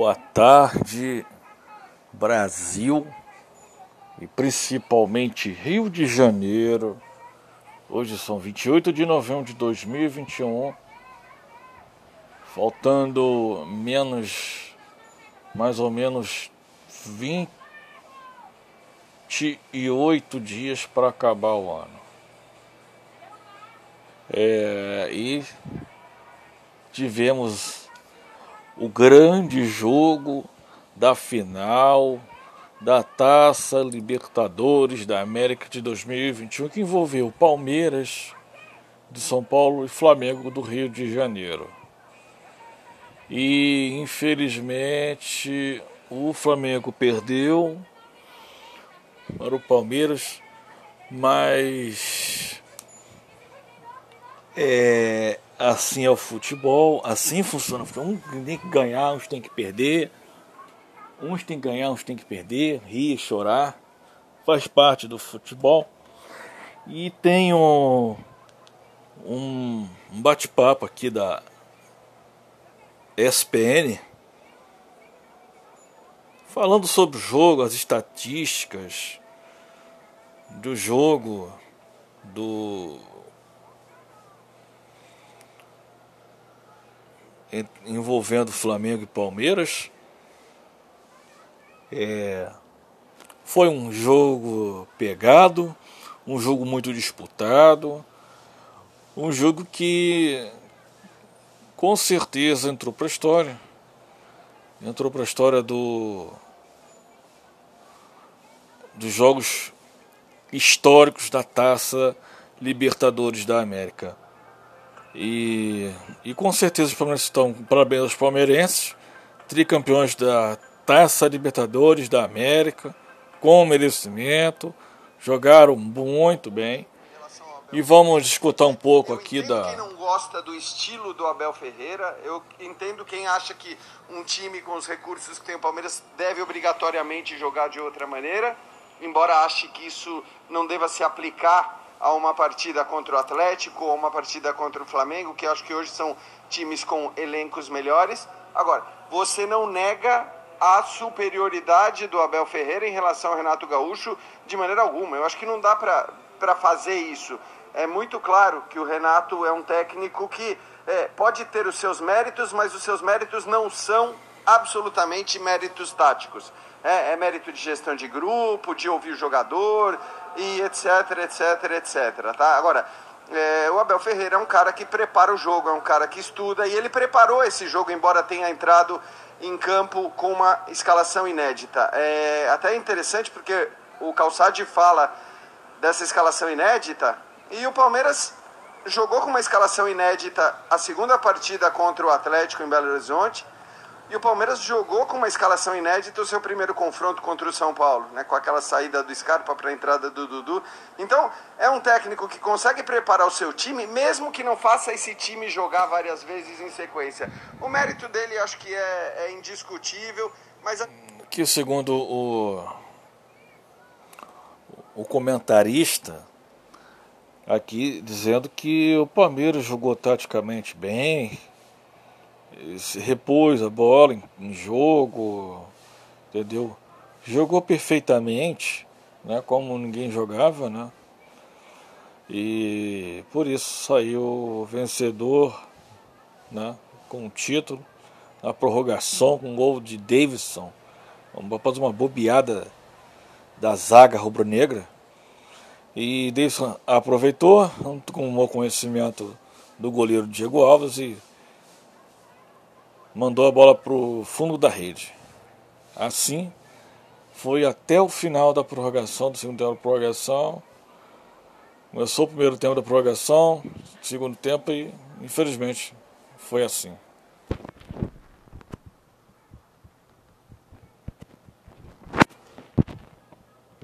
Boa tarde, Brasil e principalmente Rio de Janeiro. Hoje são 28 de novembro de 2021, faltando menos, mais ou menos 28 dias para acabar o ano. É, e tivemos o grande jogo da final da Taça Libertadores da América de 2021, que envolveu Palmeiras de São Paulo e Flamengo do Rio de Janeiro. E infelizmente o Flamengo perdeu para o Palmeiras, mas é, assim é o futebol, assim funciona. Um tem que ganhar, uns tem que perder. Uns tem que ganhar, uns tem que perder, rir, chorar. Faz parte do futebol. E tem um, um, um bate-papo aqui da ESPN falando sobre o jogo, as estatísticas do jogo, do envolvendo Flamengo e Palmeiras. É, foi um jogo pegado, um jogo muito disputado, um jogo que com certeza entrou para a história. Entrou para a história do dos jogos históricos da Taça Libertadores da América. E, e com certeza os palmeirenses estão parabéns aos palmeirenses, tricampeões da Taça Libertadores da América, com merecimento, jogaram muito bem. E vamos escutar um pouco eu aqui da. Quem não gosta do estilo do Abel Ferreira, eu entendo quem acha que um time com os recursos que tem o Palmeiras deve obrigatoriamente jogar de outra maneira, embora ache que isso não deva se aplicar a uma partida contra o Atlético ou uma partida contra o Flamengo, que acho que hoje são times com elencos melhores. Agora, você não nega a superioridade do Abel Ferreira em relação ao Renato Gaúcho de maneira alguma. Eu acho que não dá para fazer isso. É muito claro que o Renato é um técnico que é, pode ter os seus méritos, mas os seus méritos não são absolutamente méritos táticos. É, é mérito de gestão de grupo, de ouvir o jogador, e etc, etc, etc. Tá? Agora, é, o Abel Ferreira é um cara que prepara o jogo, é um cara que estuda e ele preparou esse jogo, embora tenha entrado em campo com uma escalação inédita. É até interessante porque o Calçade fala dessa escalação inédita e o Palmeiras jogou com uma escalação inédita a segunda partida contra o Atlético em Belo Horizonte e o Palmeiras jogou com uma escalação inédita o seu primeiro confronto contra o São Paulo, né, com aquela saída do Scarpa para a entrada do Dudu. Então, é um técnico que consegue preparar o seu time, mesmo que não faça esse time jogar várias vezes em sequência. O mérito dele acho que é, é indiscutível, mas. Que segundo o, o comentarista aqui dizendo que o Palmeiras jogou taticamente bem, se repôs a bola em, em, jogo, entendeu? Jogou perfeitamente, né? Como ninguém jogava, né? E por isso saiu vencedor, né? Com o título, na prorrogação com o gol de Davidson, após uma bobeada da zaga rubro-negra. E Davidson aproveitou, bom conhecimento do goleiro Diego Alves e mandou a bola para o fundo da rede. Assim, foi até o final da prorrogação, do segundo tempo da prorrogação. Começou o primeiro tempo da prorrogação, segundo tempo e, infelizmente, foi assim.